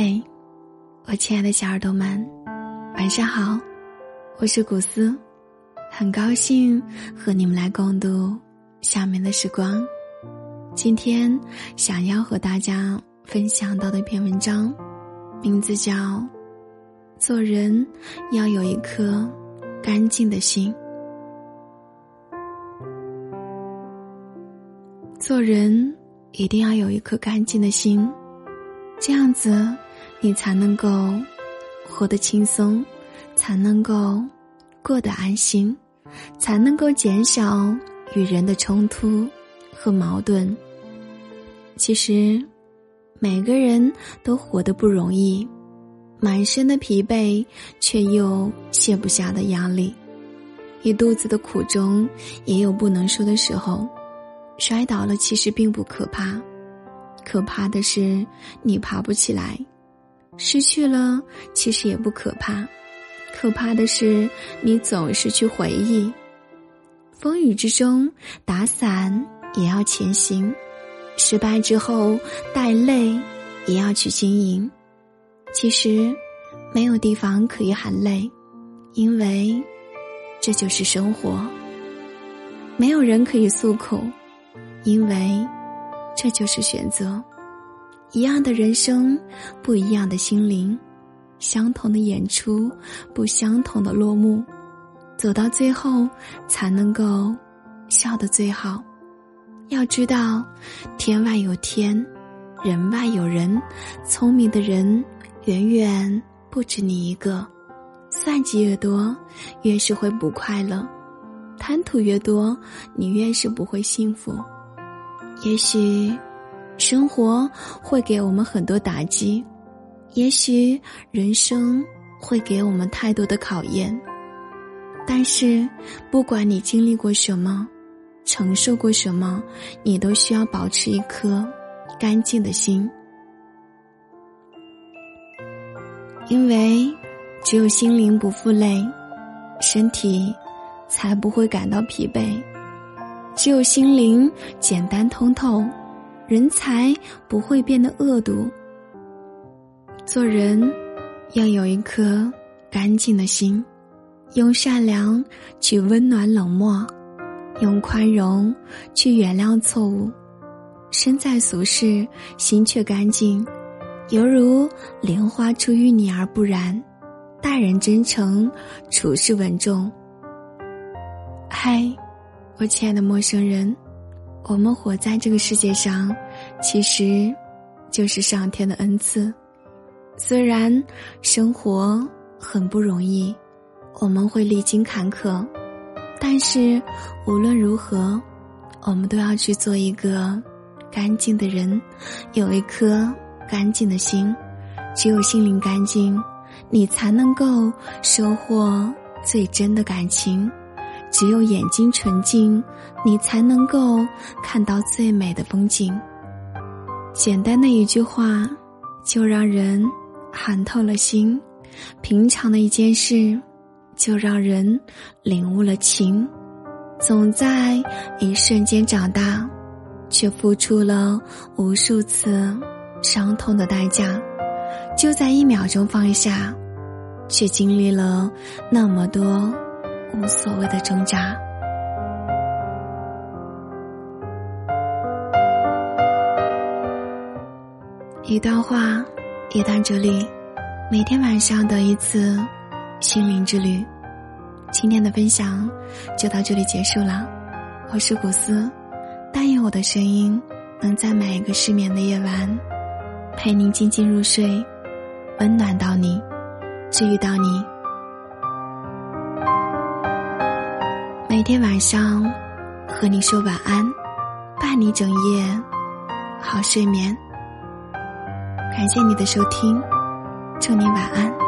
嗨，我亲爱的小耳朵们，晚上好！我是古斯，很高兴和你们来共度下面的时光。今天想要和大家分享到的一篇文章，名字叫《做人要有一颗干净的心》。做人一定要有一颗干净的心。这样子，你才能够活得轻松，才能够过得安心，才能够减少与人的冲突和矛盾。其实，每个人都活得不容易，满身的疲惫，却又卸不下的压力，一肚子的苦衷也有不能说的时候。摔倒了，其实并不可怕。可怕的是，你爬不起来；失去了，其实也不可怕。可怕的是，你总是去回忆。风雨之中，打伞也要前行；失败之后，带泪也要去经营。其实，没有地方可以喊累，因为这就是生活。没有人可以诉苦，因为。这就是选择，一样的人生，不一样的心灵，相同的演出，不相同的落幕，走到最后才能够笑得最好。要知道，天外有天，人外有人，聪明的人远远不止你一个。算计越多，越是会不快乐；贪图越多，你越是不会幸福。也许，生活会给我们很多打击；也许，人生会给我们太多的考验。但是，不管你经历过什么，承受过什么，你都需要保持一颗干净的心，因为只有心灵不负累，身体才不会感到疲惫。只有心灵简单通透，人才不会变得恶毒。做人要有一颗干净的心，用善良去温暖冷漠，用宽容去原谅错误。身在俗世，心却干净，犹如莲花出淤泥而不染。待人真诚，处事稳重。嗨。我亲爱的陌生人，我们活在这个世界上，其实就是上天的恩赐。虽然生活很不容易，我们会历经坎坷，但是无论如何，我们都要去做一个干净的人，有一颗干净的心。只有心灵干净，你才能够收获最真的感情。只有眼睛纯净，你才能够看到最美的风景。简单的一句话，就让人寒透了心；平常的一件事，就让人领悟了情。总在一瞬间长大，却付出了无数次伤痛的代价；就在一秒钟放下，却经历了那么多。无所谓的挣扎。一段话，一段哲理，每天晚上的一次心灵之旅。今天的分享就到这里结束了。我是古斯，答应我的声音能在每一个失眠的夜晚陪您静静入睡，温暖到你，治愈到你。每天晚上和你说晚安，伴你整夜好睡眠。感谢你的收听，祝你晚安。